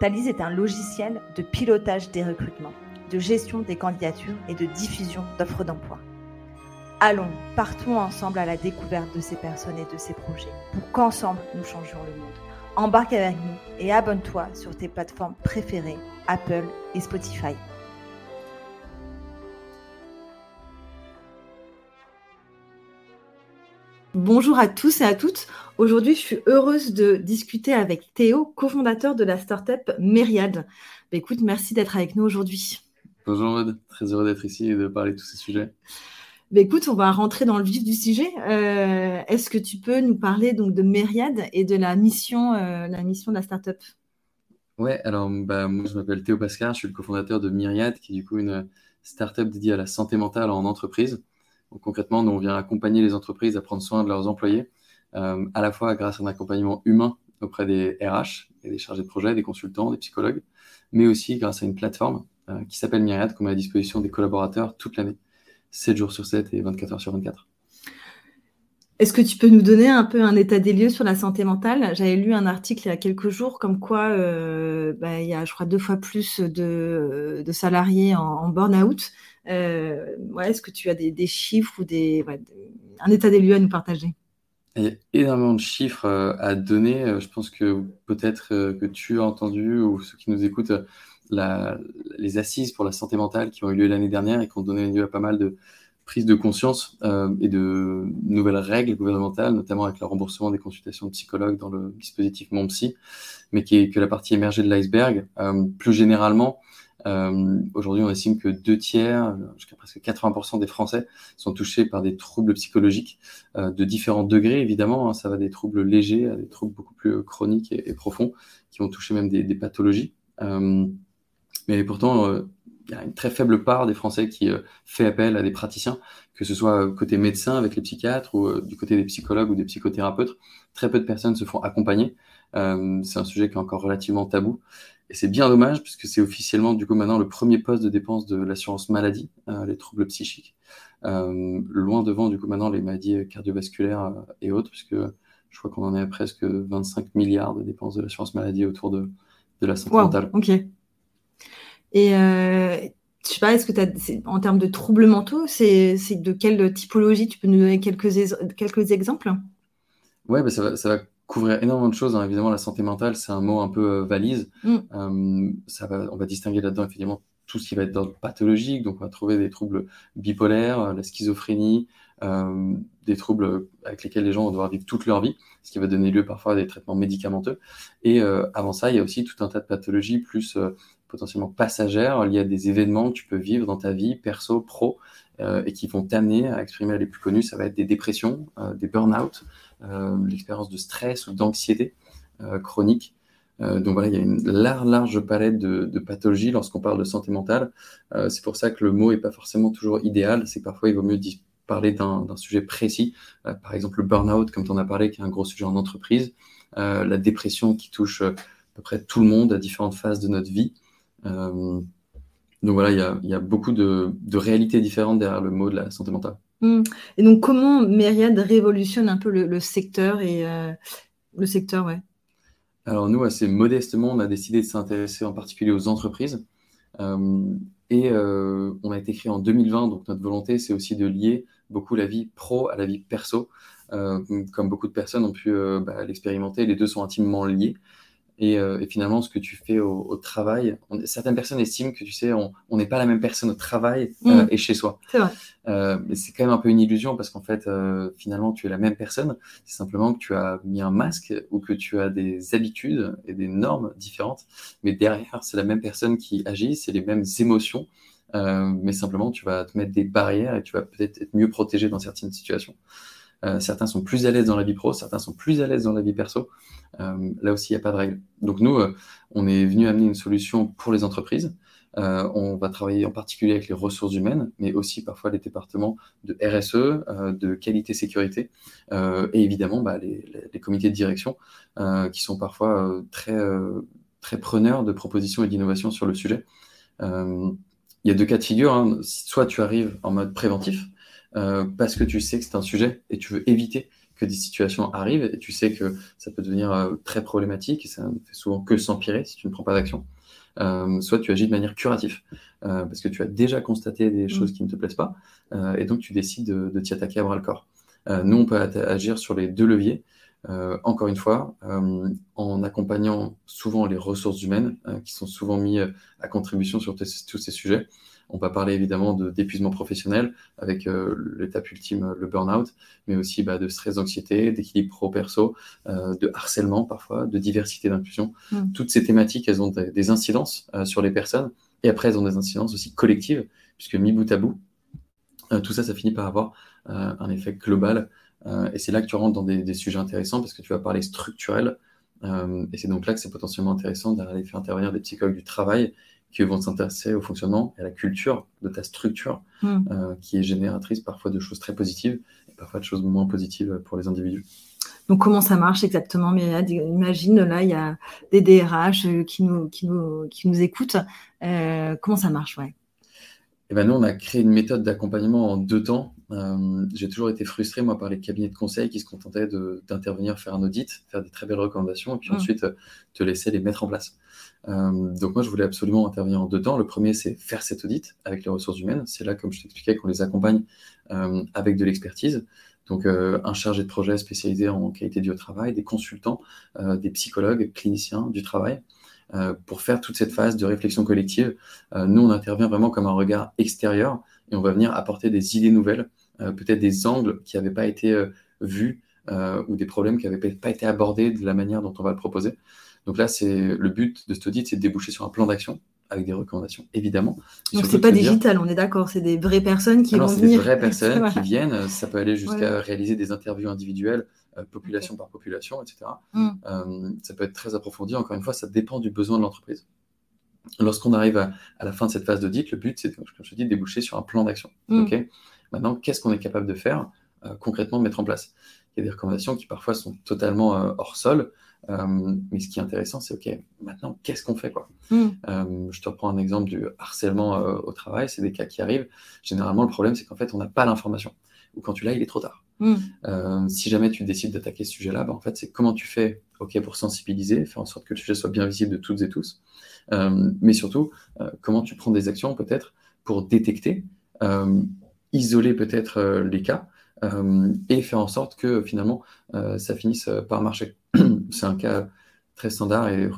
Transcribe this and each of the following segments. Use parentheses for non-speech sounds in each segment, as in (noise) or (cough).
Thalys est un logiciel de pilotage des recrutements, de gestion des candidatures et de diffusion d'offres d'emploi. Allons, partons ensemble à la découverte de ces personnes et de ces projets pour qu'ensemble nous changions le monde. Embarque avec nous et abonne-toi sur tes plateformes préférées, Apple et Spotify. Bonjour à tous et à toutes. Aujourd'hui, je suis heureuse de discuter avec Théo, cofondateur de la startup Myriad. Bah, écoute, merci d'être avec nous aujourd'hui. Bonjour Maud, très heureux d'être ici et de parler de tous ces sujets. Bah, écoute, on va rentrer dans le vif du sujet. Euh, est-ce que tu peux nous parler donc de Myriad et de la mission, euh, la mission de la startup? Ouais, alors bah, moi je m'appelle Théo Pascal, je suis le cofondateur de Myriad, qui est du coup une startup dédiée à la santé mentale en entreprise concrètement, nous, on vient accompagner les entreprises à prendre soin de leurs employés, euh, à la fois grâce à un accompagnement humain auprès des RH des chargés de projet, des consultants, des psychologues, mais aussi grâce à une plateforme euh, qui s'appelle Myriad, qu'on met à disposition des collaborateurs toute l'année, 7 jours sur 7 et 24 heures sur 24. Est-ce que tu peux nous donner un peu un état des lieux sur la santé mentale? J'avais lu un article il y a quelques jours comme quoi euh, bah, il y a, je crois, deux fois plus de, salariés en burn-out. Euh, Est-ce que tu as des, chiffres ou des, un état des lieux à nous partager? Il y a énormément de chiffres euh, à donner. Euh, je pense que peut-être que tu as entendu, ou ceux qui nous écoutent, les assises pour la santé mentale qui ont eu lieu l'année dernière et qui ont donné lieu à pas mal de prises de conscience et de nouvelles règles gouvernementales, notamment avec le remboursement des consultations de psychologues dans le dispositif MonPsy, mais qui est que la partie émergée de l'iceberg. plus généralement, euh, Aujourd'hui, on estime que deux tiers, jusqu'à presque 80% des Français sont touchés par des troubles psychologiques euh, de différents degrés, évidemment. Hein, ça va des troubles légers à des troubles beaucoup plus chroniques et, profonds, qui vont toucher même des, des pathologies. Euh, mais pourtant, euh, il y a une très faible part des Français qui euh, fait appel à des praticiens, que ce soit côté médecin avec les psychiatres ou du côté des psychologues ou des psychothérapeutes. Très peu de personnes se font accompagner. c'est un sujet qui est encore relativement tabou. Et c'est bien dommage puisque c'est officiellement du coup maintenant le premier poste de dépense de l'assurance maladie, euh, les troubles psychiques, euh, loin devant du coup maintenant les maladies cardiovasculaires euh, et autres, puisque je crois qu'on en est à presque 25 milliards de dépenses de l'assurance maladie autour de, de la santé mentale. Ok. Et je sais pas, est-ce que tu as, en termes de troubles mentaux, c'est de quelle typologie? Tu peux nous donner quelques, quelques exemples? Ouais, bah ça, va, ça va couvrir énormément de choses. Hein. Évidemment, la santé mentale, c'est un mot un peu euh, valise. Mm. Euh, ça va, on va distinguer là-dedans, évidemment, tout ce qui va être d'ordre pathologique. Donc, on va trouver des troubles bipolaires, euh, la schizophrénie, des troubles avec lesquels les gens vont devoir vivre toute leur vie, ce qui va donner lieu parfois à des traitements médicamenteux. Et avant ça, il y a aussi tout un tas de pathologies plus potentiellement passagères liées à des événements que tu peux vivre dans ta vie perso, pro, et qui vont t'amener à exprimer les plus connus. Ça va être des dépressions, des burn-out, l'expérience de stress ou d'anxiété euh, chronique. Euh, donc voilà, il y a une large, large palette de, pathologies lorsqu'on parle de santé mentale. c'est pour ça que le mot n'est pas forcément toujours idéal. C'est parfois il vaut mieux parler d'un sujet précis. par exemple, le burn-out, comme tu en as parlé, qui est un gros sujet en entreprise. la dépression qui touche à peu près tout le monde à différentes phases de notre vie. donc voilà, il y a, beaucoup de, réalités différentes derrière le mot de la santé mentale. Mmh. Et donc, comment Myriad révolutionne un peu le, secteur et euh, le secteur, ouais. Alors nous, assez modestement, on a décidé de s'intéresser en particulier aux entreprises. Euh, et euh, on a été créé en 2020, donc notre volonté, c'est aussi de lier beaucoup la vie pro à la vie perso. comme beaucoup de personnes ont pu bah, l'expérimenter, les deux sont intimement liés. Euh, et, finalement, ce que tu fais au, travail, certaines personnes estiment que tu sais, on n'est pas la même personne au travail euh, mm. et chez soi. C'est vrai. Euh, mais c'est quand même un peu une illusion parce qu'en fait, finalement, tu es la même personne. C'est simplement que tu as mis un masque ou que tu as des habitudes et des normes différentes. Mais derrière, c'est la même personne qui agit, c'est les mêmes émotions. mais simplement, tu vas te mettre des barrières et tu vas peut-être être mieux protégé dans certaines situations. Certains sont plus à l'aise dans la vie pro, certains sont plus à l'aise dans la vie perso. là aussi, il n'y a pas de règle. Donc nous, on est venu amener une solution pour les entreprises. on va travailler en particulier avec les ressources humaines, mais aussi parfois les départements de RSE, de qualité sécurité, et évidemment bah, les, les, comités de direction qui sont parfois très, très preneurs de propositions et d'innovations sur le sujet. il y a deux cas de figure. Hein. Soit tu arrives en mode préventif, euh, parce que tu sais que c'est un sujet et tu veux éviter que des situations arrivent et tu sais que ça peut devenir euh, très problématique et ça ne fait souvent que s'empirer si tu ne prends pas d'action. Euh, soit tu agis de manière curative parce que tu as déjà constaté des mmh. choses qui ne te plaisent pas et donc tu décides de, de t'y attaquer à bras le corps. nous, on peut agir sur les deux leviers. encore une fois, en accompagnant souvent les ressources humaines qui sont souvent mis à contribution sur tous ces sujets, on va parler évidemment d'épuisement professionnel avec euh, l'étape ultime, le burn-out, mais aussi bah, de stress, d'anxiété, d'équilibre pro-perso, euh, de harcèlement parfois, de diversité d'inclusion. Mm. Toutes ces thématiques, elles ont des, incidences euh, sur les personnes et après, elles ont des incidences aussi collectives, puisque mis bout à bout, tout ça, ça finit par avoir un effet global. et c'est là que tu rentres dans des, sujets intéressants parce que tu vas parler structurel. et c'est donc là que c'est potentiellement intéressant d'aller faire intervenir des psychologues du travail qui vont s'intéresser au fonctionnement et à la culture de ta structure, hmm. euh, qui est génératrice parfois de choses très positives et parfois de choses moins positives pour les individus. Donc, comment ça marche exactement Mais imagine, là, il y a des DRH euh, qui nous, qui nous, qui nous écoutent. Euh, comment ça marche ouais? Eh ben nous, on a créé une méthode d'accompagnement en deux temps. J'ai toujours été frustré, moi, par les cabinets de conseil qui se contentaient d'intervenir, faire un audit, faire des très belles recommandations, et puis hmm. ensuite te laisser les mettre en place. Euh, donc moi, je voulais absolument intervenir en deux temps. Le premier, c'est faire cet audit avec les ressources humaines. C'est là, comme je t'expliquais, qu'on les accompagne euh, avec de l'expertise. Donc euh, un chargé de projet spécialisé en qualité du travail, des consultants, des psychologues, cliniciens du travail. pour faire toute cette phase de réflexion collective, nous, on intervient vraiment comme un regard extérieur et on va venir apporter des idées nouvelles, peut-être des angles qui n'avaient pas été vus ou des problèmes qui n'avaient pas été abordés de la manière dont on va le proposer. Donc là, c'est le but de cet audit, c'est de déboucher sur un plan d'action avec des recommandations, évidemment. Donc c'est pas digital, on est d'accord, c'est des vraies personnes qui vont venir. C'est des vraies (laughs) personnes qui viennent. Ça peut aller jusqu'à réaliser des interviews individuelles, euh, population par population, etc. Mm. Euh, ça peut être très approfondi. Encore une fois, ça dépend du besoin de l'entreprise. Lorsqu'on arrive à, la fin de cette phase d'audit, le but, c'est, comme je te dis, de déboucher sur un plan d'action. Mm. Maintenant, qu'est-ce qu'on est capable de faire euh, concrètement, de mettre en place? Il y a des recommandations qui parfois sont totalement hors sol. Euh, mais ce qui est intéressant, c'est OK, maintenant, qu'est-ce qu'on fait quoi? Hmm. euh, Je te reprends un exemple du harcèlement euh, au travail, c'est des cas qui arrivent. Généralement, le problème, c'est qu'en fait, on n'a pas l'information. Ou quand tu l'as, il est trop tard. Hmm. si jamais tu décides d'attaquer ce sujet-là, bah, en fait, c'est comment tu fais OK pour sensibiliser, faire en sorte que le sujet soit bien visible de toutes et tous, mais surtout, comment tu prends des actions peut-être pour détecter, isoler peut-être les cas, et faire en sorte que finalement ça finisse par marcher. (clears throat) c'est un cas très standard et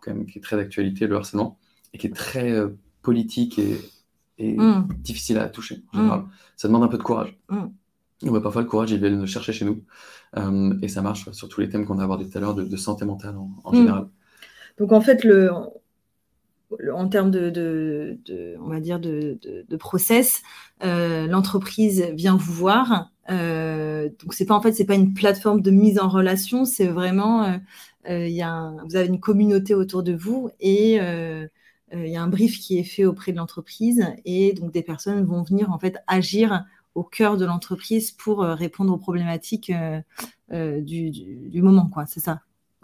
quand même qui est très d'actualité, le harcèlement, et qui est très euh, politique et, mm. difficile à toucher en général. Mm. Ça demande un peu de courage. Mm. parfois, le courage, il vient nous chercher chez nous. Euh, et ça marche sur tous les thèmes qu'on a abordés tout à l'heure de, santé mentale en, général. Donc, en fait, le, en termes de, on va dire de, process, euh, l'entreprise vient vous voir euh, donc c'est pas en fait c'est pas une plateforme de mise en relation, c'est vraiment euh, euh, y a vous avez une communauté autour de vous et il y a un brief qui est fait auprès de l'entreprise et donc des personnes vont venir en fait agir au cœur de l'entreprise pour répondre aux problématiques du, moment quoi, c'est ça.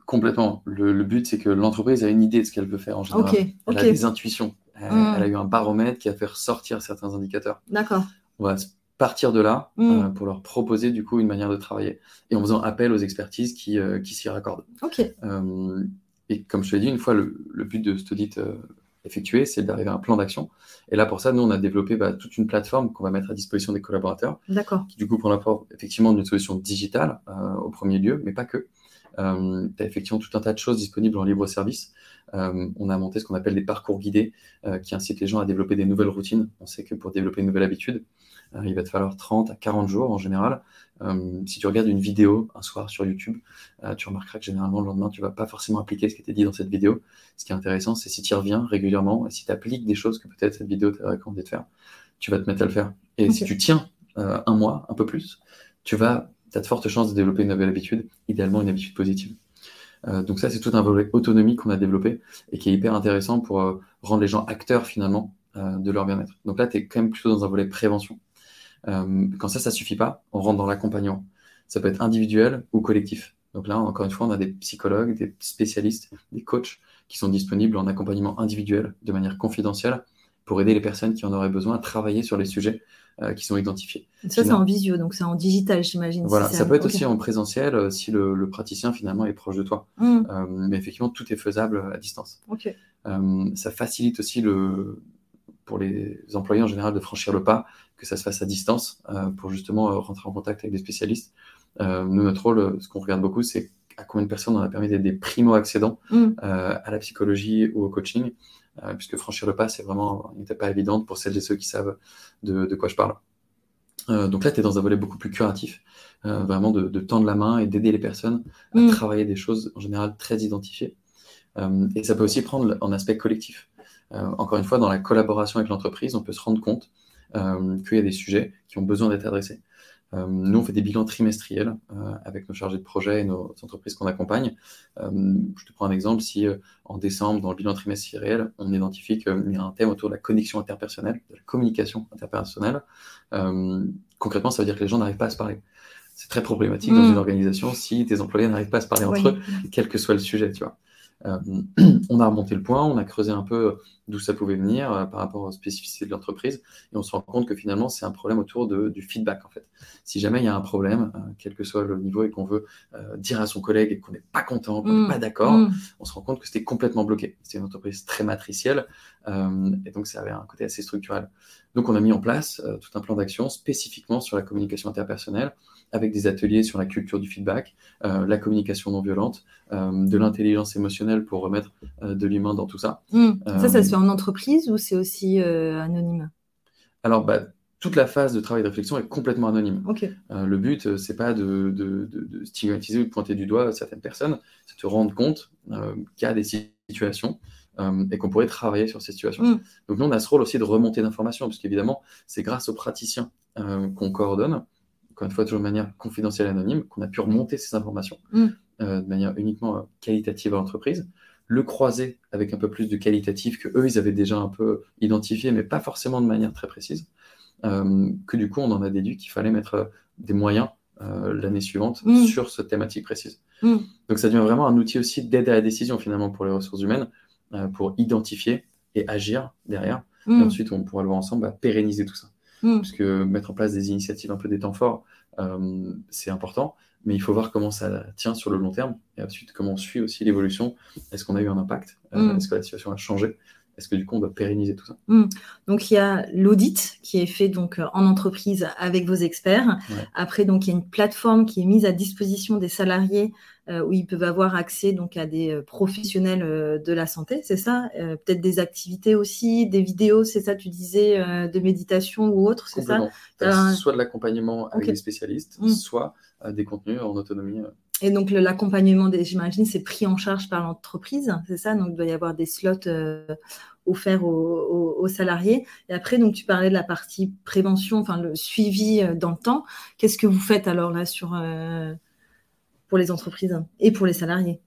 Complètement. Le, but, c'est que l'entreprise a une idée de ce qu'elle veut faire en général. elle a des intuitions. Elle, mmh. elle, a eu un baromètre qui a fait ressortir certains indicateurs. D'accord. On va partir de là mm. euh, pour leur proposer du coup une manière de travailler et en faisant appel aux expertises qui, euh, qui s'y raccordent. Euh, et comme je te l'ai dit, une fois le, but de cet audit effectué, c'est d'arriver à un plan d'action. Et là, pour ça, nous, on a développé bah, toute une plateforme qu'on va mettre à disposition des collaborateurs. D'accord. Qui, du coup, prend l'apport effectivement d'une solution digitale au premier lieu, mais pas que. Euh, tu as effectivement tout un tas de choses disponibles en libre service. Euh, on a monté ce qu'on appelle des parcours guidés euh, qui incitent les gens à développer des nouvelles routines. On sait que pour développer une nouvelle habitude, il va te falloir 30 à 40 jours en général. si tu regardes une vidéo un soir sur YouTube, tu remarqueras que généralement le lendemain, tu vas pas forcément appliquer ce qui était dit dans cette vidéo. Ce qui est intéressant, c'est si tu reviens régulièrement et si tu appliques des choses que peut-être cette vidéo t'a recommandé de faire, tu vas te mettre à le faire. Et si tu tiens un mois, un peu plus, tu vas tu as de fortes chances de développer une nouvelle habitude, idéalement une habitude positive. donc ça, c'est tout un volet autonomie qu'on a développé et qui est hyper intéressant pour rendre les gens acteurs finalement de leur bien-être. Donc là, tu es quand même plutôt dans un volet prévention. quand ça, ça suffit pas, on rentre dans l'accompagnement. Ça peut être individuel ou collectif. Donc là, encore une fois, on a des psychologues, des spécialistes, des coachs qui sont disponibles en accompagnement individuel de manière confidentielle pour aider les personnes qui en auraient besoin à travailler sur les sujets euh, qui sont identifiés. Ça, c'est en visio, donc c'est en digital, j'imagine. Voilà, ça peut être aussi en présentiel euh, si le, praticien finalement est proche de toi. Mmh. Euh, mais effectivement, tout est faisable à distance. ça facilite aussi le, pour les employés en général de franchir le pas, que ça se fasse à distance pour justement rentrer en contact avec des spécialistes. nous, notre rôle, ce qu'on regarde beaucoup, c'est à combien de personnes on a permis d'être des primo-accédants mmh. à la psychologie ou au coaching. Euh, puisque franchir le pas, c'est vraiment une étape pas évidente pour celles et ceux qui savent de, quoi je parle. Euh, donc là, tu es dans un volet beaucoup plus curatif, euh, vraiment de, tendre la main et d'aider les personnes à mm. travailler des choses en général très identifiées. et ça peut aussi prendre en aspect collectif. encore une fois, dans la collaboration avec l'entreprise, on peut se rendre compte qu'il y a des sujets qui ont besoin d'être adressés. Euh, nous, on fait des bilans trimestriels euh, avec nos chargés de projet et nos entreprises qu'on accompagne. Euh, je te prends un exemple. Si en décembre, dans le bilan trimestriel, on identifie qu'il y a un thème autour de la connexion interpersonnelle, de la communication interpersonnelle, concrètement, ça veut dire que les gens n'arrivent pas à se parler. C'est très problématique dans mm. une organisation si tes employés n'arrivent pas à se parler entre eux, quel que soit le sujet, tu vois. Euh, (clears throat) on a remonté le point, on a creusé un peu d'où ça pouvait venir euh, par rapport aux spécificités de l'entreprise, et on se rend compte que finalement, c'est un problème autour du feedback, en fait. Si jamais il y a un problème, euh, quel que soit le niveau, et qu'on veut dire à son collègue et qu'on n'est pas content, qu'on n'est mm. pas d'accord, mm. on se rend compte que c'était complètement bloqué. C'est une entreprise très matricielle, et donc ça avait un côté assez structurel. Donc on a mis en place tout un plan d'action spécifiquement sur la communication interpersonnelle, avec des ateliers sur la culture du feedback, euh, la communication non violente, euh, de l'intelligence émotionnelle pour remettre euh, de l'humain dans tout ça. Hmm. Ça, ça se fait en entreprise ou c'est aussi anonyme? Alors, bah, toute la phase de travail de réflexion est complètement anonyme. le but, c'est pas de, de, stigmatiser ou de pointer du doigt certaines personnes, c'est de te rendre compte qu'il y a des situations et qu'on pourrait travailler sur ces situations. Hmm. Donc nous, on a ce rôle aussi de remonter d'informations, parce qu'évidemment, c'est grâce aux praticiens qu'on coordonne encore une fois, toujours de manière confidentielle et anonyme, qu'on a pu remonter ces informations mm. euh, de manière uniquement euh, qualitative à l'entreprise, le croiser avec un peu plus de qualitatif que eux, ils avaient déjà un peu identifié, mais pas forcément de manière très précise, euh, que du coup, on en a déduit qu'il fallait mettre des moyens l'année suivante mm. sur cette thématique précise. Mm. Donc ça devient vraiment un outil aussi d'aide à la décision finalement pour les ressources humaines, pour identifier et agir derrière. Et ensuite, on pourra le voir ensemble, à pérenniser tout ça. Mm. Puisque mettre en place des initiatives un peu des temps forts, euh, c'est important, mais il faut voir comment ça tient sur le long terme et ensuite comment on suit aussi l'évolution. Est-ce qu'on a eu un impact? Euh, mm. Est-ce que la situation a changé? Est-ce que du coup on doit pérenniser tout ça? Mm. Donc il y a l'audit qui est fait donc euh, en entreprise avec vos experts. Après donc il y a une plateforme qui est mise à disposition des salariés euh, où ils peuvent avoir accès donc à des euh, professionnels euh, de la santé, c'est ça? Peut-être des activités aussi, des vidéos, c'est ça Tu disais de méditation ou autre, c'est ça? Soit de l'accompagnement avec des spécialistes, mm. soit des contenus en autonomie. Et donc l'accompagnement, j'imagine, c'est pris en charge par l'entreprise, c'est ça? Donc il doit y avoir des slots offerts aux, salariés. Et après, donc tu parlais de la partie prévention, enfin le suivi dans le temps. Qu'est-ce que vous faites alors là sur pour les entreprises et pour les salariés?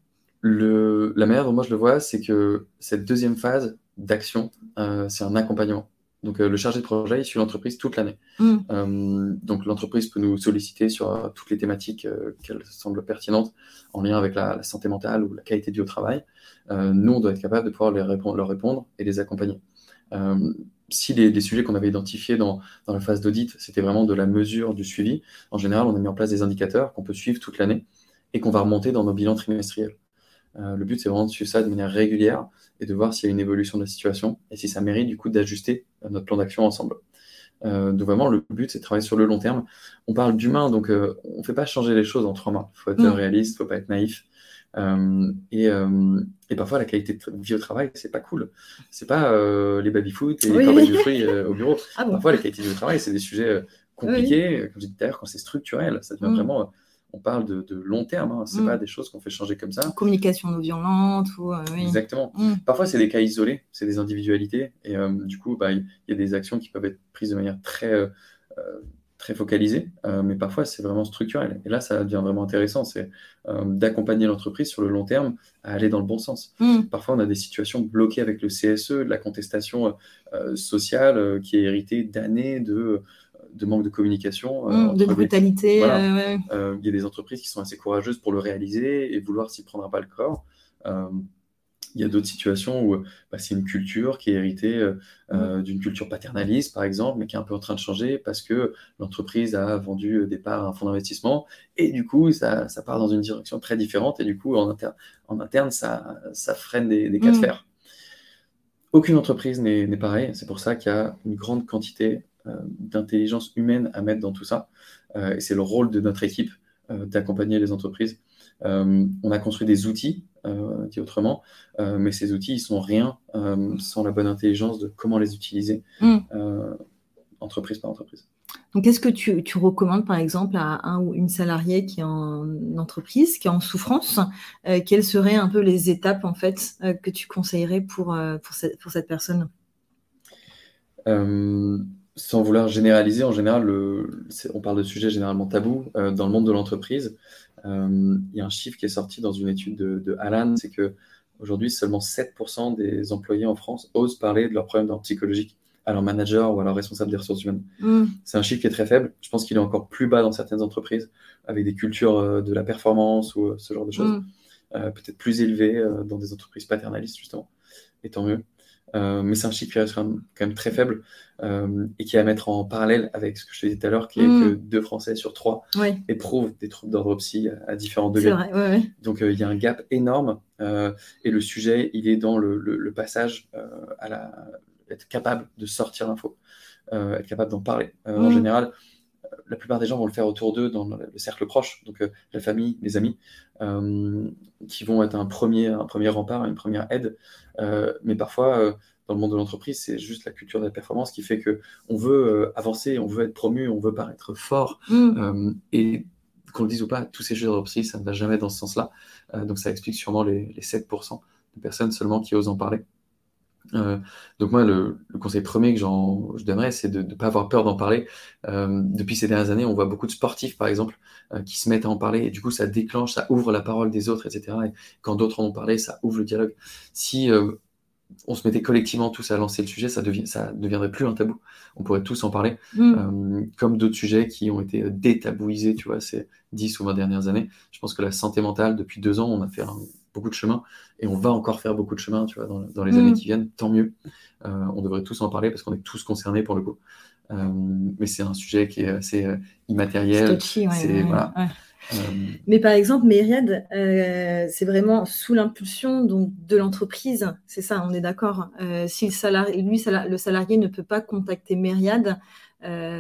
La manière moi je le vois, c'est que cette deuxième phase d'action, euh, c'est un accompagnement. Donc euh, le chargé de projet, il suit l'entreprise toute l'année. Mm. Euh, donc l'entreprise peut nous solliciter sur toutes les thématiques qu'elle semble pertinentes en lien avec la, santé mentale ou la qualité de vie au travail. nous, on doit être capable de pouvoir les répondre, leur répondre et les accompagner si les, sujets qu'on avait identifiés dans, dans la phase d'audit, c'était vraiment de la mesure du suivi, en général, on a mis en place des indicateurs qu'on peut suivre toute l'année et qu'on va remonter dans nos bilans trimestriels. Euh, le but, c'est vraiment de suivre ça de manière régulière et de voir s'il y a une évolution de la situation et si ça mérite du coup d'ajuster euh, notre plan d'action ensemble. Euh, donc vraiment, le but, c'est de travailler sur le long terme. On parle d'humain, donc on ne fait pas changer les choses en trois mois. Il faut être réaliste, il ne faut pas être naïf. Et, et, parfois, la qualité de vie au travail, c'est pas cool. C'est pas les baby-foot et les corbeilles de fruits au bureau. Ah parfois, la qualité de vie au travail, c'est des sujets compliqués. Comme je disais tout à l'heure, quand c'est structurel, ça devient mm. vraiment on parle de, long terme, hein. ce n'est mm. pas des choses qu'on fait changer comme ça. Communication non violente. Ou, euh, Exactement. Mm. Parfois, c'est des cas isolés, c'est des individualités, et euh, du coup, bah, il y a des actions qui peuvent être prises de manière très, euh, très focalisé, mais parfois c'est vraiment structurel. Et là, ça devient vraiment intéressant, c'est d'accompagner l'entreprise sur le long terme à aller dans le bon sens. Mm. Parfois, on a des situations bloquées avec le CSE, de la contestation sociale qui est héritée d'années de de manque de communication. Mm, de brutalité. Il y a des entreprises qui sont assez courageuses pour le réaliser et vouloir s'y prendre à pas le corps. Il y a d'autres situations où bah, c'est une culture qui est héritée euh, euh, d'une culture paternaliste, par exemple, mais qui est un peu en train de changer parce que l'entreprise a vendu des parts à un fonds d'investissement et du coup, ça, ça, part dans une direction très différente et du coup, en, interne, en interne ça, ça freine des, des cas de mm. fer. Aucune entreprise n'est pareille. C'est pour ça qu'il y a une grande quantité euh, d'intelligence humaine à mettre dans tout ça. et c'est le rôle de notre équipe d'accompagner les entreprises. on a construit des outils euh, dit autrement. Euh, mais ces outils, ils sont rien euh, sans la bonne intelligence de comment les utiliser, mm. entreprise par entreprise. Donc, qu'est-ce que tu, recommandes, par exemple, à un ou une salariée qui est en entreprise, qui est en souffrance Quelles seraient un peu les étapes, en fait, que tu conseillerais pour, pour, cette, pour cette personne? Sans vouloir généraliser, en général, on parle de sujets généralement tabous dans le monde de l'entreprise. Euh, il y a un chiffre qui est sorti dans une étude de, Alan, c'est que aujourd'hui seulement 7% des employés en France osent parler de leurs problèmes psychologiques à leur manager ou à leur responsable des ressources humaines. Mm. C'est un chiffre qui est très faible. Je pense qu'il est encore plus bas dans certaines entreprises, avec des cultures euh, de la performance ou euh, ce genre de choses. Mm. Peut-être plus élevé dans des entreprises paternalistes, justement. Et tant mieux. Euh, mais c'est un chiffre qui reste quand même, très faible euh, et qui est à mettre en parallèle avec ce que je te disais tout à l'heure, qui est mm. que deux Français sur trois éprouvent des troubles d'ordre psy à, différents degrés. Donc euh, il y a un gap énorme et le sujet, il est dans le, passage à la, être capable de sortir l'info, être capable d'en parler. En mm. général, la plupart des gens vont le faire autour d'eux dans le cercle proche, donc la famille, les amis, qui vont être un premier, un premier rempart, une première aide. Euh, mais parfois, euh, dans le monde de l'entreprise, c'est juste la culture de la performance qui fait que on veut euh, avancer, on veut être promu, on veut paraître fort. Mm. et qu'on le dise ou pas, tous ces jeux de ça ne va jamais dans ce sens-là. donc ça explique sûrement les, 7% de personnes seulement qui osent en parler. Donc moi, le, conseil premier que je donnerais, c'est de ne pas avoir peur d'en parler. depuis ces dernières années, on voit beaucoup de sportifs, par exemple, qui se mettent à en parler, et du coup, ça déclenche, ça ouvre la parole des autres, etc. Et quand d'autres en ont parlé, ça ouvre le dialogue. Si on se mettait collectivement tous à lancer le sujet, ça, devient, ça deviendrait plus un tabou. On pourrait tous en parler, mm. euh, comme d'autres sujets qui ont été détabouisés, tu vois, ces 10 ou 20 dernières années. Je pense que la santé mentale, depuis deux ans, on a fait beaucoup de chemin et on va encore faire beaucoup de chemin, tu vois, dans, les années mm. qui viennent. Tant mieux. Euh, on devrait tous en parler parce qu'on est tous concernés pour le coup. Euh, mais c'est un sujet qui est assez immatériel. C'est voilà. Euh, Mais par exemple, Myriad, c'est vraiment sous l'impulsion donc de l'entreprise, c'est ça, on est d'accord. Si le salarié, lui, le salarié ne peut pas contacter Myriad,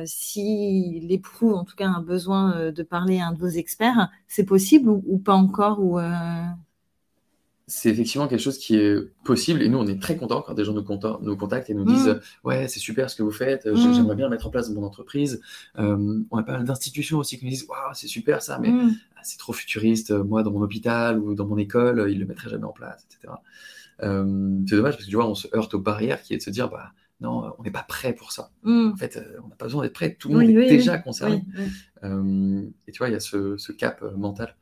s'il éprouve en tout cas un besoin de parler à un de vos experts, c'est possible ou, pas encore ou, c'est effectivement quelque chose qui est possible et nous on est très contents quand des gens nous, contactent et nous disent mm. ouais c'est super ce que vous faites mm. j'aimerais bien le mettre en place dans mon entreprise. Euh, on a pas mal d'institutions aussi qui nous disent waouh c'est super ça mais mm. ah, c'est trop futuriste moi dans mon hôpital ou dans mon école ils le mettraient jamais en place etc euh, c'est dommage parce que tu vois on se heurte aux barrières qui est de se dire bah non on n'est pas prêt pour ça. En fait euh, on n'a pas besoin d'être prêt. Tout le monde est déjà concerné. Et tu vois il y a ce, ce cap mental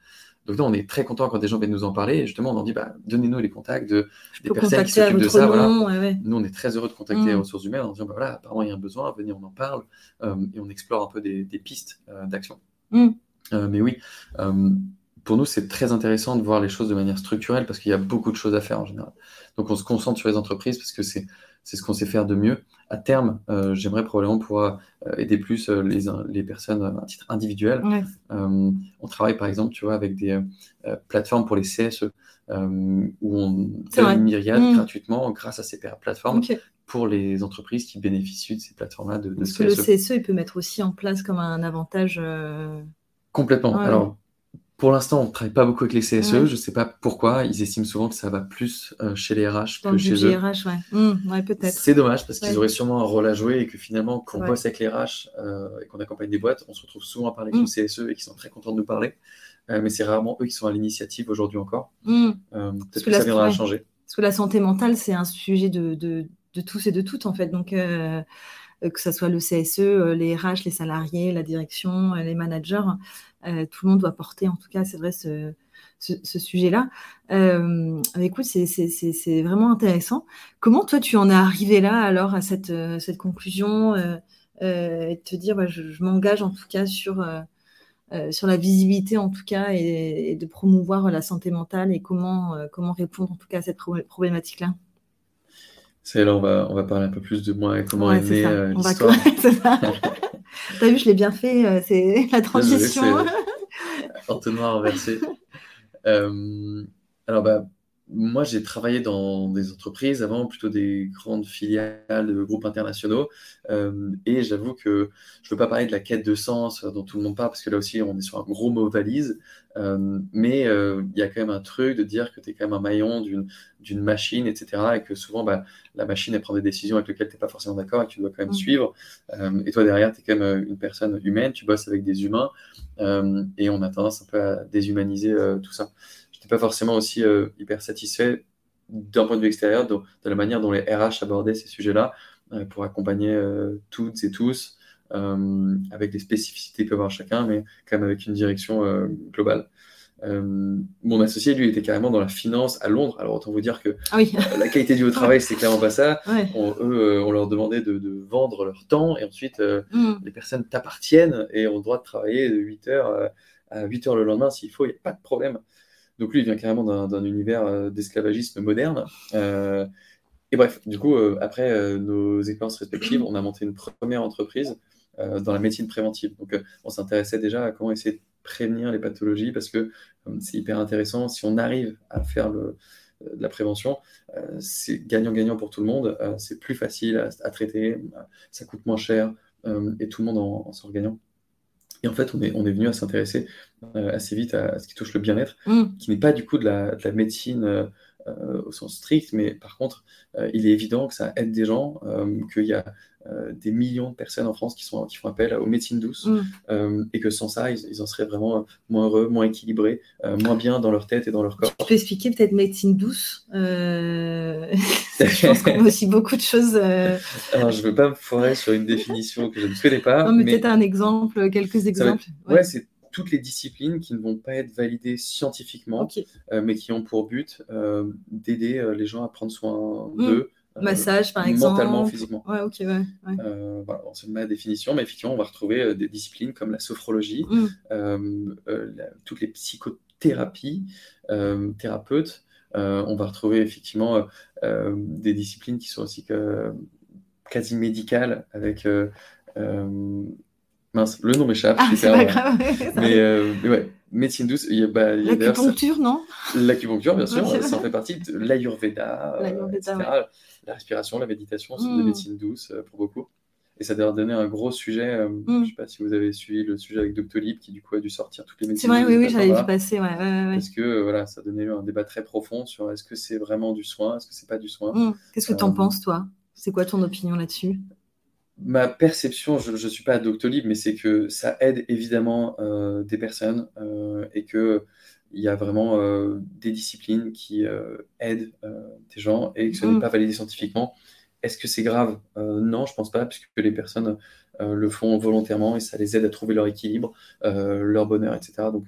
donc, nous, on est très content quand des gens viennent nous en parler. Et justement, on leur dit bah, donnez-nous les contacts de, des personnes qui s'occupent de ça. Nous, on est très heureux de contacter les mm. ressources humaines en disant bah, voilà, apparemment, il y a un besoin, venez, on en parle. Euh, et on explore un peu des, pistes euh, d'action. Mm. Euh, mais oui, pour nous, c'est très intéressant de voir les choses de manière structurelle parce qu'il y a beaucoup de choses à faire en général. Donc, on se concentre sur les entreprises parce que c'est c'est ce qu'on sait faire de mieux. À terme, euh, j'aimerais probablement pouvoir euh, aider plus euh, les, les personnes à titre individuel. on travaille par exemple, tu vois, avec des plateformes pour les CSE où on donne une myriade mmh. gratuitement grâce à ces plateformes. pour les entreprises qui bénéficient de ces plateformes-là de, Parce que le CSE, il peut mettre aussi en place comme un avantage. Complètement. Alors, pour l'instant, on ne travaille pas beaucoup avec les CSE. Je ne sais pas pourquoi. Ils estiment souvent que ça va plus euh, chez les RH que chez eux. RH, mmh, ouais. peut-être. C'est dommage parce qu'ils auraient sûrement un rôle à jouer et que finalement, quand on bosse avec les RH euh, et qu'on accompagne des boîtes, on se retrouve souvent à parler avec mmh. les CSE et qui sont très contents de nous parler. Euh, mais c'est rarement eux qui sont à l'initiative aujourd'hui encore. Mmh. Peut-être que, ça viendra à changer. Parce que la santé mentale, c'est un sujet de, de, de, tous et de toutes en fait. Donc que ce soit le CSE, les RH, les salariés, la direction, les managers. tout le monde doit porter, en tout cas, c'est vrai, ce, sujet-là. Euh, écoute, c'est vraiment intéressant. Comment toi, tu en es arrivé là, alors, à cette, conclusion et te dire, bah, je, m'engage en tout cas sur euh, sur la visibilité en tout cas et, de promouvoir la santé mentale et comment, euh, comment répondre en tout cas à cette problématique-là? C'est là, on va, on va parler un peu plus de moi et comment est née euh, l'histoire. (laughs) (laughs) T'as vu, je l'ai bien fait, c'est (laughs) la transition. Entonnoir inversé. alors, bah, moi, j'ai travaillé dans des entreprises avant, plutôt des grandes filiales de groupes internationaux. Euh, et j'avoue que je ne veux pas parler de la quête de sens dont tout le monde parle, parce que là aussi, on est sur un gros mot valise. Euh, mais euh, il y a quand même un truc de dire que tu es quand même un maillon d'une machine, etc. Et que souvent, bah, la machine, elle prend des décisions avec lesquelles tu n'es pas forcément d'accord et que tu dois quand même mmh. suivre. et toi, derrière, tu es quand même une personne humaine, tu bosses avec des humains. et on a tendance un peu à déshumaniser tout ça pas forcément aussi euh, hyper satisfait d'un point de vue extérieur de, la manière dont les RH abordaient ces sujets-là euh, pour accompagner euh, toutes et tous avec des spécificités que peut avoir chacun, mais quand même avec une direction globale. mon associé, lui, était carrément dans la finance à Londres. Alors, autant vous dire que ah la qualité du travail, c'est clairement pas ça. On, eux, on leur demandait de, vendre leur temps et ensuite, mm. les personnes t'appartiennent et ont le droit de travailler de 8h à 8h le lendemain s'il faut, il n'y a pas de problème. Donc lui, il vient carrément d'un univers euh, d'esclavagisme moderne. Euh, et bref, du coup, euh, après nos expériences respectives, on a monté une première entreprise dans la médecine préventive. Donc on s'intéressait déjà à comment essayer de prévenir les pathologies parce que c'est hyper intéressant. Si on arrive à faire de la prévention, c'est gagnant-gagnant pour tout le monde. c'est plus facile à, traiter, ça coûte moins cher et tout le monde en sort gagnant. Et en fait, on est, on est venu à s'intéresser euh, assez vite à, ce qui touche le bien-être, mm. qui n'est pas du coup de la, de la médecine euh, au sens strict, mais par contre, il est évident que ça aide des gens, qu'il y a des millions de personnes en France qui, sont, qui font appel aux médecines douces, mm. et que sans ça, ils, en seraient vraiment moins heureux, moins équilibrés, moins bien dans leur tête et dans leur corps. Tu peux expliquer peut-être médecine douce (laughs) Je pense qu'on a aussi beaucoup de choses. Alors, je ne veux pas me foirer sur une définition que je ne connais pas. Non, mais, peut-être un exemple, quelques exemples. ouais c'est toutes les disciplines qui ne vont pas être validées scientifiquement, euh, mais qui ont pour but euh, d'aider euh, les gens à prendre soin mmh. d'eux. Massage, par exemple. Mentalement, physiquement. Ouais, ok, ouais. voilà, c'est ma définition, mais effectivement, on va retrouver des disciplines comme la sophrologie, mmh. toutes les psychothérapies, thérapeutes. on va retrouver effectivement des disciplines qui sont aussi quasi médicales avec Mince, le nom m'échappe. Ah, c'est pas grave. Euh, mais, ouais, médecine douce. Il y a, bah, L'acupuncture, non? L'acupuncture, bien sûr, ça en fait partie de l'Ayurveda, euh, la respiration, la méditation, c'est de hmm. médecine douce euh, pour beaucoup. Et ça a donné un gros sujet. Hmm. Je ne sais pas si vous avez suivi le sujet avec Doctolib, qui du coup a dû sortir toutes les médecines. C'est vrai, oui, oui, j'avais vu passer. Ouais, Parce que voilà, ça a donné un débat très profond sur est-ce que c'est vraiment du soin, est-ce que c'est pas du soin. Hmm. Qu'est-ce que tu en penses, toi? C'est quoi ton opinion là-dessus? Ma perception, je ne suis pas Doctolib, mais c'est que ça aide évidemment euh, des personnes euh, et qu'il y a vraiment euh, des disciplines qui aident des gens et que ce n'est mm. pas validé scientifiquement. Est-ce que c'est grave? Non, je ne pense pas, puisque les personnes le font volontairement et ça les aide à trouver leur équilibre, leur bonheur, etc. Donc,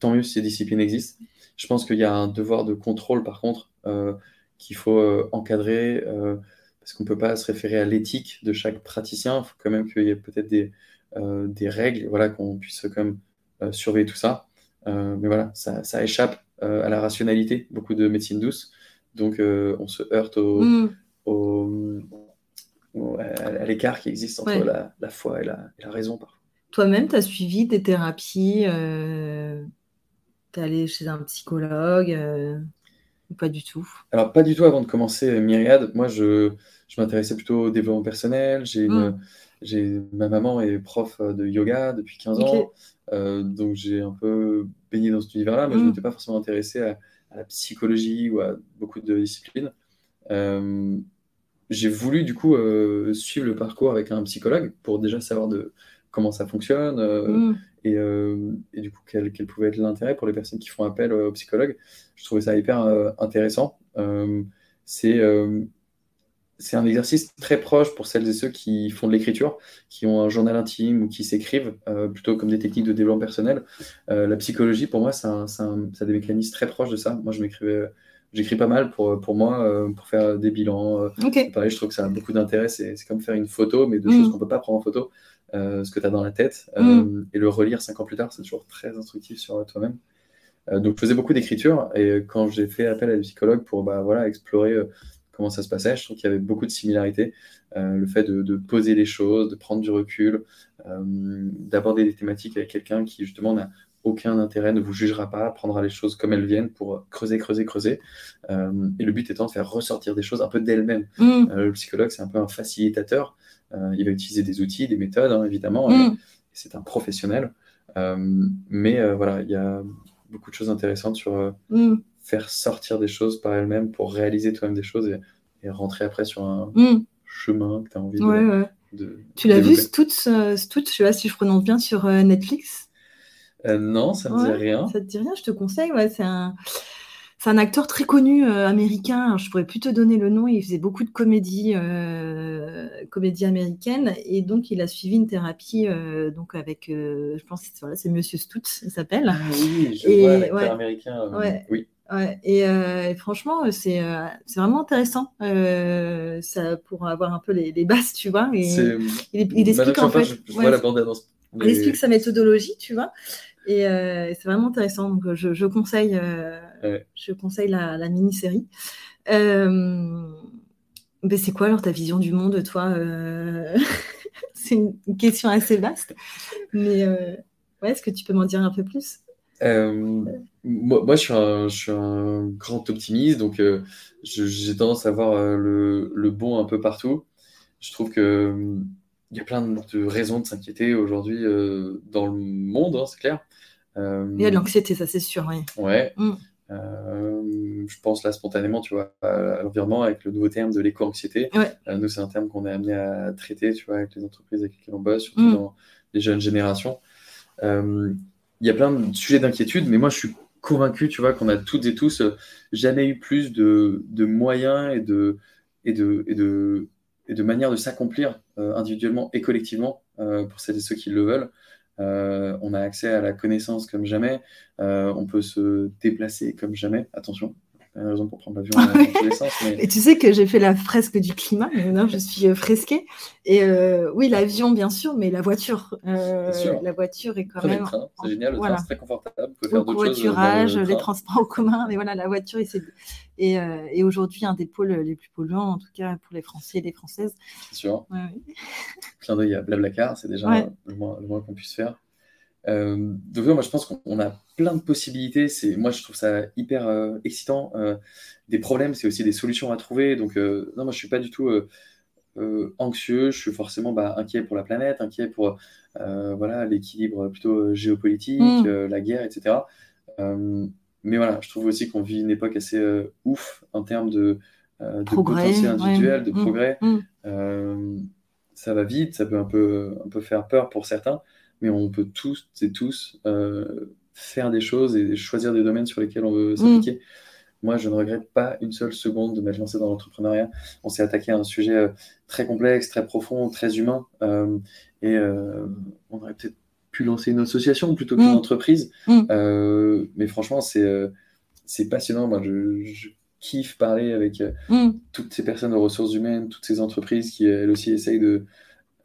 tant mieux si ces disciplines existent. Je pense qu'il y a un devoir de contrôle, par contre, qu'il faut encadrer parce qu'on ne peut pas se référer à l'éthique de chaque praticien? Il faut quand même qu'il y ait peut-être des, euh, des règles, voilà, qu'on puisse quand même euh, surveiller tout ça. Euh, mais voilà, ça, ça échappe à la rationalité, beaucoup de médecine douce. Donc on se heurte au, mm. à l'écart qui existe entre la, la, foi et la, la raison parfois. Toi-même, tu as suivi des thérapies, tu es allé chez un psychologue pas du tout? Alors, pas du tout avant de commencer Myriad. Moi, je, je m'intéressais plutôt au développement personnel. J'ai hmm. ma maman est prof de yoga depuis 15 ans. Euh, donc, j'ai un peu baigné dans cet univers-là, mais je ne hmm. m'étais pas forcément intéressé à, la psychologie ou à beaucoup de disciplines. Euh, j'ai voulu, du coup, euh, suivre le parcours avec un psychologue pour déjà savoir de comment ça fonctionne, hmm. Euh, et, du coup, quel, pouvait être l'intérêt pour les personnes qui font appel aux psychologues. Je trouvais ça hyper euh, intéressant. Euh, c'est c'est un exercice très proche pour celles et ceux qui font de l'écriture, qui ont un journal intime ou qui s'écrivent, euh, plutôt comme des techniques de développement personnel. Euh, la psychologie, pour moi, ça a des mécanismes très proches de ça. Moi, je m'écrivais, j'écris pas mal pour, pour moi, euh, pour faire des bilans. Pareil, je trouve que ça a beaucoup d'intérêt. C'est comme faire une photo, mais de choses mm. qu'on peut pas prendre en photo, ce que tu as dans la tête, mm. et le relire cinq ans plus tard, c'est toujours très instructif sur toi-même. donc, je faisais beaucoup d'écriture, et quand j'ai fait appel à des psychologues pour bah, voilà, explorer comment ça se passait. Je trouve qu'il y avait beaucoup de similarités. Euh, le fait de, poser les choses, de prendre du recul, euh, d'aborder des thématiques avec quelqu'un qui justement n'a aucun intérêt, ne vous jugera pas, prendra les choses comme elles viennent pour creuser, creuser, creuser. Euh, et le but étant de faire ressortir des choses un peu d'elles-mêmes. Mm. le psychologue, c'est un peu un facilitateur. Il va utiliser des outils, des méthodes, hein, évidemment. Mm. C'est un professionnel. mais voilà, il y a beaucoup de choses intéressantes sur mm faire sortir des choses par elle-même pour réaliser toi-même des choses et, rentrer après sur un hmm. chemin que tu as envie de, Tu l'as vu, toute, toute, je sais pas si je prononce bien, sur euh, Netflix? Euh, Non, ça me dit rien. Ça te dit rien, je te conseille. Ouais, c'est un. C'est un acteur très connu euh, américain. je pourrais plus te donner le nom. Il faisait beaucoup de comédies, euh, comédies américaines, et donc il a suivi une thérapie, donc avec, je pense, c'est Monsieur Stutz, il s'appelle. Ah oui, je vois l'acteur américain. oui. Ouais, euh, et, franchement, c'est euh, c'est vraiment intéressant euh, ça, pour avoir un peu les, les bases, tu vois. Et il, explique en fait. Il explique sa méthodologie, tu vois. Et c'est vraiment intéressant. Donc, je, je conseille, je conseille la, la mini-série. mais c'est quoi alors ta vision du monde, toi (laughs) C'est une question assez vaste. Mais ouais, est-ce que tu peux m'en dire un peu plus? Euh, moi, je, suis un, je suis un grand optimiste, donc euh, j'ai tendance à voir euh, le, le, bon un peu partout. Je trouve que il y a plein de raisons de s'inquiéter aujourd'hui dans le monde, hein, c'est clair. il y a de l'anxiété, ça c'est sûr, oui. Ouais. Mm. Je pense là spontanément, tu vois, à l'environnement avec le nouveau terme de l'éco-anxiété. nous, c'est un terme qu'on est amené à traiter, tu vois, avec les entreprises avec lesquelles on bosse, surtout mm. dans les jeunes générations il y a plein de sujets d'inquiétude, mais moi je suis convaincu, tu vois, qu'on a toutes et tous euh, jamais eu plus de, moyens et de, et de, et de, et de manières de s'accomplir euh, individuellement et collectivement euh, pour celles et ceux qui le veulent. On a accès à la connaissance comme jamais, on peut se déplacer comme jamais, attention, raison pour prendre l'avion Et tu sais que j'ai fait la fresque du climat, je suis euh, fresquée. Et euh, oui, l'avion, bien sûr, mais la voiture. Euh, la voiture est quand même. C'est génial, le train, c'est très confortable. Faire voiturage, les transports en commun, mais voilà, la voiture, et, et, et aujourd'hui, un des pôles les plus polluants, en tout cas pour les Français et les Françaises. C'est sûr. Ouais, oui. Clin d'œil à Blablacar, c'est déjà le moins, le moins qu'on puisse faire. Euh, donc moi je pense qu'on a plein de possibilités. C'est moi je trouve ça hyper euh, excitant. Euh, des problèmes, c'est aussi des solutions à trouver. Donc non, moi je suis pas du tout anxieux. Je suis forcément bah, inquiet pour la planète, inquiet pour voilà l'équilibre plutôt géopolitique, mm. la guerre, etc. mais voilà, je trouve aussi qu'on vit une époque assez ouf en termes de, de potentiel individuel, de mm. progrès. Mm. ça va vite, ça peut un peu, un peu faire peur pour certains mais on peut tous et tous euh, faire des choses et choisir des domaines sur lesquels on veut mm. s'appliquer. Moi, je ne regrette pas une seule seconde de m'être lancé dans l'entrepreneuriat. On s'est attaqué à un sujet euh, très complexe, très profond, très humain, euh, et on aurait peut-être pu lancer une association plutôt qu'une mm. entreprise. Mm. mais franchement, c'est c'est passionnant. Moi, je, kiffe parler avec toutes ces personnes aux ressources humaines, toutes ces entreprises qui, elles aussi, essayent de,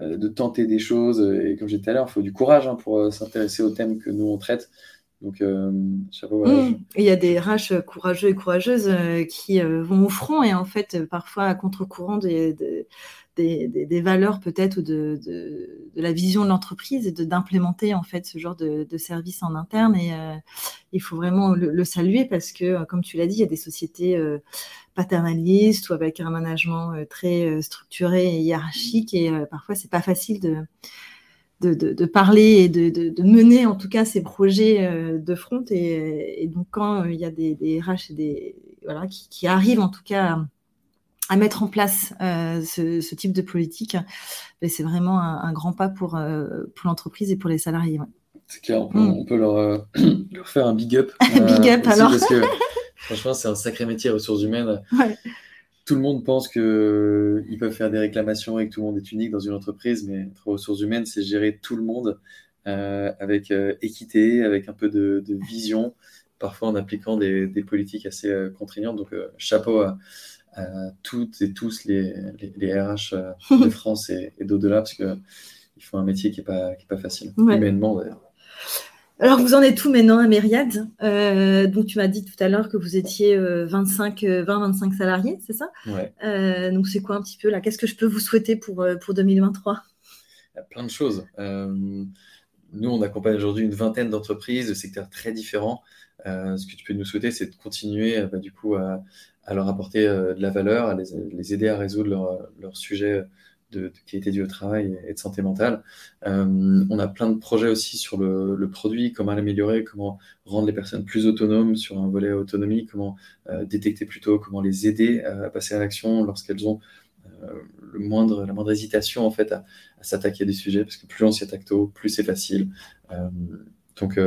de tenter des choses. Et comme j'ai dit tout à l'heure, il faut du courage hein, pour euh, s'intéresser aux thèmes que nous on traite. Donc, euh, mmh. Il y a des RH courageux et courageuses qui vont au front et en fait, parfois à contre-courant des, des, des, valeurs peut-être ou de, de, la vision de l'entreprise et d'implémenter en fait ce genre de, de service en interne. Et il faut vraiment le, saluer parce que, comme tu l'as dit, il y a des sociétés paternaliste ou avec un management euh, très euh, structuré et hiérarchique. Et euh, parfois, c'est pas facile de, de, parler et de, mener en tout cas ces projets de front. Et, donc, quand il y a des, des RH et des, voilà, qui, arrivent en tout cas à, mettre en place ce, type de politique, ben, c'est vraiment un, grand pas pour, pour l'entreprise et pour les salariés. C'est clair, on peut, mm. leur, (clears throat) leur, faire un big up. (laughs) big up alors. (laughs) Franchement, c'est un sacré métier, ressources humaines. tout le monde pense qu'ils peuvent faire des réclamations et que tout le monde est unique dans une entreprise, mais être ressources humaines, c'est gérer tout le monde avec équité, avec un peu de, vision, parfois en appliquant des, politiques assez contraignantes. Donc, chapeau à, toutes et tous les, RH de (laughs) France et, d'au-delà, parce qu'ils font un métier qui n'est pas, pas facile, humainement d'ailleurs. Alors, vous en êtes tout maintenant à Myriad? Euh, donc, tu m'as dit tout à l'heure que vous étiez 25, 20-25 salariés, c'est ça? Ouais. Euh, donc, c'est quoi un petit peu là? Qu'est-ce que je peux vous souhaiter pour, euh, pour 2023 Il y a plein de choses. nous, on accompagne aujourd'hui une vingtaine d'entreprises de secteurs très différents. ce que tu peux nous souhaiter, c'est de continuer bah, du coup à, leur apporter de la valeur, à les, aider à résoudre leurs leur sujets de, qualité du travail et de santé mentale. Euh, on a plein de projets aussi sur le, produit, comment l'améliorer, comment rendre les personnes plus autonomes sur un volet autonomie, comment euh, détecter plus tôt, comment les aider à passer à l'action lorsqu'elles ont euh, le moindre, la moindre hésitation en fait à, s'attaquer à des sujets, parce que plus on s'y attaque tôt, plus c'est facile. donc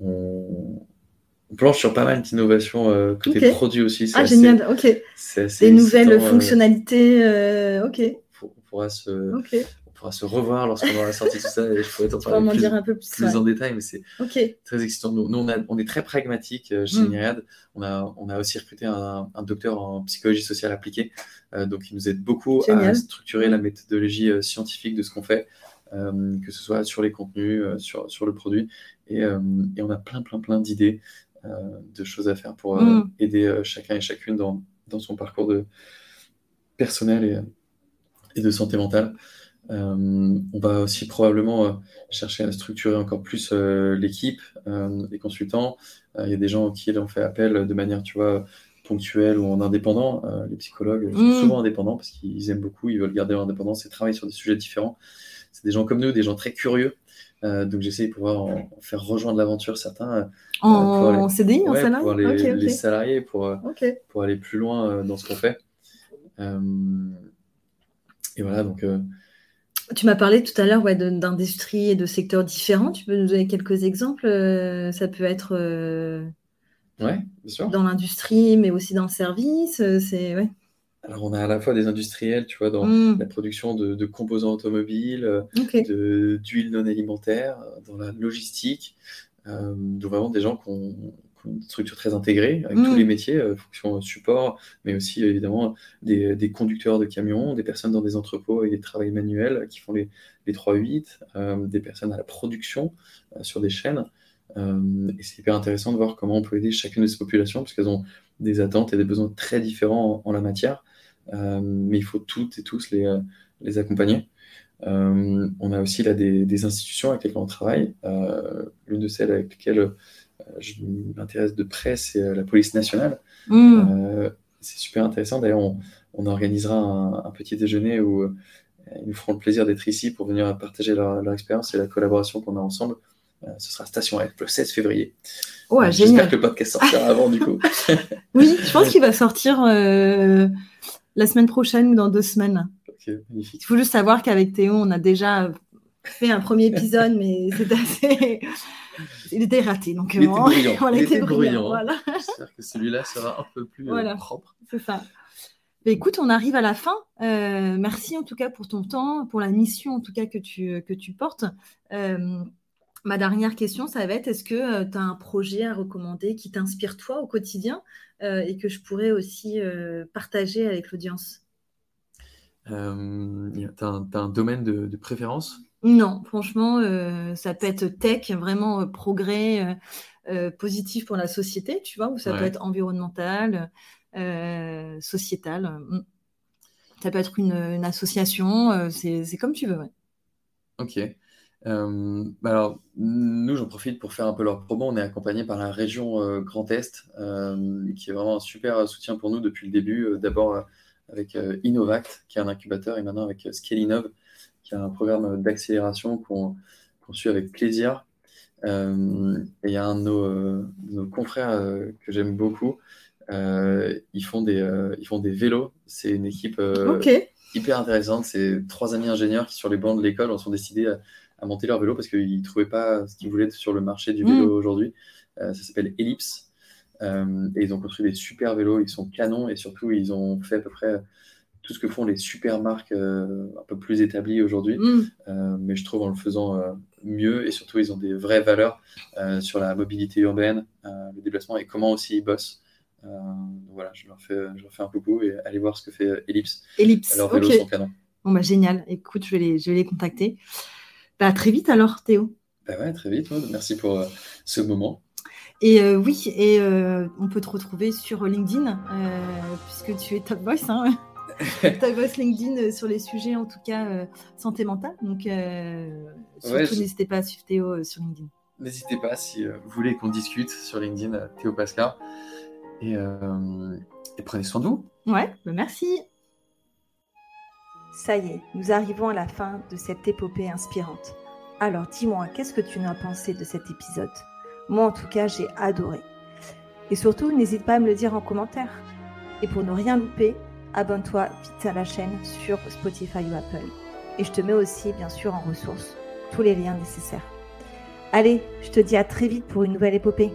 on, planche sur pas mal d'innovations côté produit aussi. Ah, génial, ok. Des nouvelles fonctionnalités, ok pourra se, on pourra se revoir lorsqu'on aura sorti tout ça et je pourrais t'en parler plus, dire un peu plus, en détail, mais c'est très excitant. Nous, on, on, est très pragmatique euh, chez mm. On a, on a aussi recruté un, docteur en psychologie sociale appliquée, euh, donc il nous aide beaucoup à structurer la méthodologie euh, scientifique de ce qu'on fait. que ce soit sur les contenus, sur, sur le produit. Et, et, on a plein, plein, plein d'idées, de choses à faire pour mm. aider chacun et chacune dans, dans son parcours de personnel et, de santé mentale. Euh, on va aussi probablement euh, chercher à structurer encore plus euh, l'équipe, les consultants. Il y a des gens qui ont fait appel de manière, tu vois, ponctuelle ou en indépendant. les psychologues sont mm. souvent indépendants parce qu'ils aiment beaucoup, ils veulent garder leur indépendance et travailler sur des sujets différents. C'est des gens comme nous, des gens très curieux. donc j'essaie de pouvoir en, faire rejoindre l'aventure certains. en CDI, en salarié pour les, les, salariés, pour, pour aller plus loin dans ce qu'on fait. Et voilà, donc. Euh, tu m'as parlé tout à l'heure ouais, d'industries et de secteurs différents. Tu peux nous donner quelques exemples euh, Ça peut être euh, ouais, bien sûr. dans l'industrie, mais aussi dans le service. C'est ouais. Alors, on a à la fois des industriels, tu vois, dans mmh. la production de, composants automobiles, d'huile non alimentaire, dans la logistique. donc, vraiment des gens qui ont, une structure très intégrée avec tous mm. les métiers, euh, fonction support, mais aussi évidemment des, conducteurs de camions, des personnes dans des entrepôts avec des travails manuels qui font les, les 3-8, euh, des personnes à la production euh, sur des chaînes. et c'est hyper intéressant de voir comment on peut aider chacune de ces populations parce qu'elles ont des attentes et des besoins très différents en, la matière. mais il faut toutes et tous les, les accompagner. on a aussi là des, institutions avec lesquelles on travaille. L'une de celles avec lesquelles je m'intéresse de près, c'est euh, la police nationale. Hmm. Euh, c'est super intéressant. D'ailleurs, on, organisera un, petit déjeuner où euh, ils nous feront le plaisir d'être ici pour venir partager leur, expérience et la collaboration qu'on a ensemble. ce sera Station F le 16 février. Ouais, J'espère que le podcast sortira (laughs) avant du coup. oui, je pense qu'il va sortir la semaine prochaine ou dans deux semaines. magnifique. Il faut juste savoir qu'avec Théo, on a déjà fait un premier épisode, mais c'est assez. Il était raté, donc il était (laughs) brillant. il, était brillant. J'espère que celui-là sera un peu plus euh, propre. C'est ça. Mais écoute, on arrive à la fin. Euh, merci en tout cas pour ton temps, pour la mission en tout cas que tu, que tu portes. Euh, ma dernière question, ça va être est-ce que tu as un projet à recommander qui t'inspire toi au quotidien et que je pourrais aussi partager avec l'audience? Tu as, un domaine de préférence? Non, franchement, euh, ça peut être tech, vraiment euh, progrès euh, positif pour la société, tu vois, ou ça peut être environnemental, sociétal. Mm. Ça peut être une, association, c'est comme tu veux. Ok. Bah alors, nous, j'en profite pour faire un peu leur promo. On est accompagné par la région Grand Est, qui est vraiment un super soutien pour nous depuis le début. D'abord avec Innovact, qui est un incubateur, et maintenant avec Scalinov, qui a un programme d'accélération qu'on suit avec plaisir. Euh, et il y a un de nos, euh, nos confrères euh, que j'aime beaucoup. ils, font des, ils font des vélos. C'est une équipe hyper intéressante. C'est trois amis ingénieurs qui, sur les bancs de l'école, ont sont décidés à, monter leur vélo parce qu'ils ne trouvaient pas ce qu'ils voulaient sur le marché du vélo mm. aujourd'hui. ça s'appelle Ellipse. et ils ont construit des super vélos, ils sont canons et surtout ils ont fait à peu près tout ce que font les super marques un peu plus établies aujourd'hui. Mm. mais je trouve en le faisant mieux et surtout ils ont des vraies valeurs sur la mobilité urbaine, le déplacement et comment aussi ils bossent. voilà, je leur, fais, je leur fais un coucou et allez voir ce que fait Ellipse. Ellipse, leurs vélos sont canons. Bon, bah, génial. Écoute, je vais les, je vais les contacter. Bah, très vite alors, Théo. Bah ouais, très vite. Merci pour euh, ce moment. Et euh, oui, et euh, on peut te retrouver sur LinkedIn, puisque tu es top voice. Hein (laughs) voice LinkedIn sur les sujets, en tout cas, santé mentale. Donc, surtout, n'hésitez pas à suivre Théo sur LinkedIn. N'hésitez pas si vous voulez qu'on discute sur LinkedIn, Théo Pascal. Et, et prenez soin de vous. Ouais, bah merci. Ça y est, nous arrivons à la fin de cette épopée inspirante. Alors dis-moi, qu'est-ce que tu en as pensé de cet épisode? Moi en tout cas, j'ai adoré. Et surtout, n'hésite pas à me le dire en commentaire. Et pour ne rien louper, abonne-toi vite à la chaîne sur Spotify ou Apple. Et je te mets aussi, bien sûr, en ressources tous les liens nécessaires. Allez, je te dis à très vite pour une nouvelle épopée.